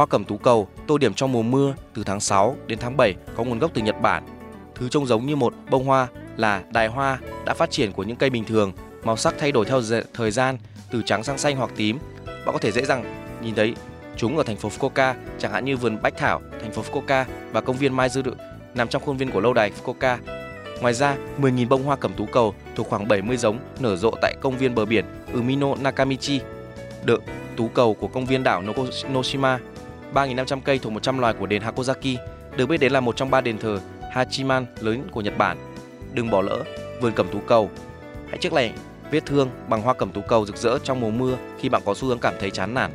Hoa cẩm tú cầu, tô điểm trong mùa mưa từ tháng 6 đến tháng 7 có nguồn gốc từ Nhật Bản. Thứ trông giống như một bông hoa là đài hoa đã phát triển của những cây bình thường, màu sắc thay đổi theo thời gian từ trắng sang xanh hoặc tím. Bạn có thể dễ dàng nhìn thấy chúng ở thành phố Fukuoka, chẳng hạn như vườn Bách Thảo, thành phố Fukuoka và công viên Mai Dư Đự nằm trong khuôn viên của lâu đài Fukuoka. Ngoài ra, 10.000 bông hoa cẩm tú cầu thuộc khoảng 70 giống nở rộ tại công viên bờ biển Umino Nakamichi. Đợ tú cầu của công viên đảo Noshima 3.500 cây thuộc 100 loài của đền Hakozaki, được biết đến là một trong ba đền thờ Hachiman lớn của Nhật Bản. Đừng bỏ lỡ vườn cẩm tú cầu. Hãy chiếc lẻ vết thương bằng hoa cẩm tú cầu rực rỡ trong mùa mưa khi bạn có xu hướng cảm thấy chán nản.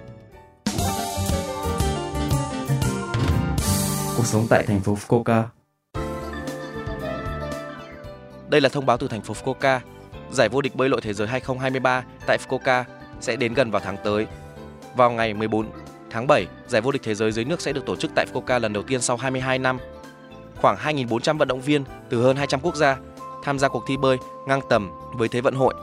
Cuộc sống tại thành phố Fukuoka. Đây là thông báo từ thành phố Fukuoka. Giải vô địch bơi lội thế giới 2023 tại Fukuoka sẽ đến gần vào tháng tới. Vào ngày 14 tháng 7, giải vô địch thế giới dưới nước sẽ được tổ chức tại Fukuoka lần đầu tiên sau 22 năm. Khoảng 2.400 vận động viên từ hơn 200 quốc gia tham gia cuộc thi bơi ngang tầm với Thế vận hội,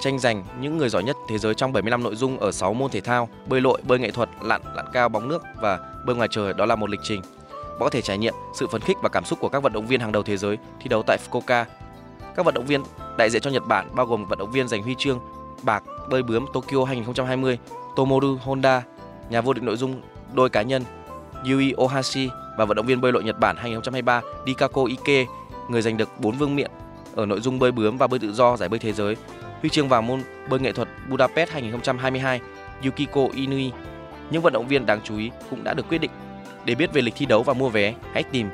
tranh giành những người giỏi nhất thế giới trong 75 nội dung ở 6 môn thể thao: bơi lội, bơi nghệ thuật, lặn, lặn cao, bóng nước và bơi ngoài trời. Đó là một lịch trình. Bạn có thể trải nghiệm sự phấn khích và cảm xúc của các vận động viên hàng đầu thế giới thi đấu tại Fukuoka. Các vận động viên đại diện cho Nhật Bản bao gồm vận động viên giành huy chương bạc bơi bướm Tokyo 2020 Tomoru Honda, nhà vô địch nội dung đôi cá nhân Yui Ohashi và vận động viên bơi lội Nhật Bản 2023 Dikako Ike, người giành được 4 vương miện ở nội dung bơi bướm và bơi tự do giải bơi thế giới. Huy chương vàng môn bơi nghệ thuật Budapest 2022 Yukiko Inui. Những vận động viên đáng chú ý cũng đã được quyết định. Để biết về lịch thi đấu và mua vé, hãy tìm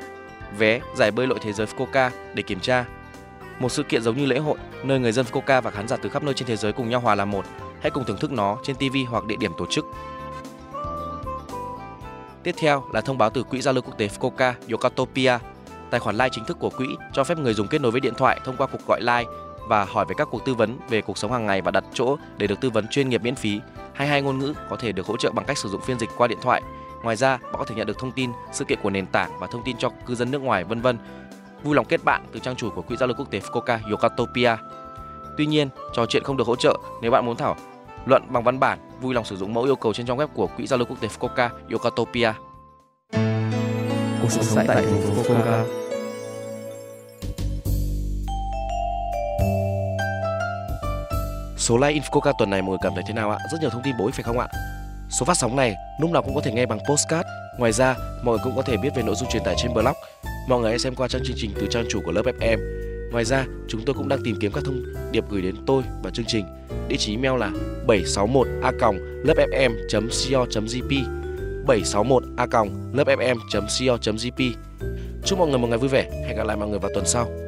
vé giải bơi lội thế giới Fukuoka để kiểm tra. Một sự kiện giống như lễ hội, nơi người dân Fukuoka và khán giả từ khắp nơi trên thế giới cùng nhau hòa làm một. Hãy cùng thưởng thức nó trên TV hoặc địa điểm tổ chức. Tiếp theo là thông báo từ Quỹ giao lưu quốc tế Fukuoka Yokatopia. Tài khoản live chính thức của quỹ cho phép người dùng kết nối với điện thoại thông qua cuộc gọi live và hỏi về các cuộc tư vấn về cuộc sống hàng ngày và đặt chỗ để được tư vấn chuyên nghiệp miễn phí. 22 ngôn ngữ có thể được hỗ trợ bằng cách sử dụng phiên dịch qua điện thoại. Ngoài ra, bạn có thể nhận được thông tin, sự kiện của nền tảng và thông tin cho cư dân nước ngoài vân vân. Vui lòng kết bạn từ trang chủ của Quỹ giao lưu quốc tế Fukuoka Yokatopia. Tuy nhiên, trò chuyện không được hỗ trợ nếu bạn muốn thảo luận bằng văn bản, vui lòng sử dụng mẫu yêu cầu trên trang web của Quỹ giao lưu quốc tế Fukuoka Yokatopia. Cuộc sống tại thành phố Fukuoka. Số like Infoca tuần này mọi người cảm thấy thế nào ạ? Rất nhiều thông tin bổ ích phải không ạ? Số phát sóng này lúc nào cũng có thể nghe bằng postcard. Ngoài ra, mọi người cũng có thể biết về nội dung truyền tải trên blog. Mọi người hãy xem qua trang chương trình từ trang chủ của lớp FM. Ngoài ra, chúng tôi cũng đang tìm kiếm các thông điệp gửi đến tôi và chương trình. Địa chỉ email là 761a.lớpfm.co.jp 761a.lớpfm.co.jp Chúc mọi người một ngày vui vẻ. Hẹn gặp lại mọi người vào tuần sau.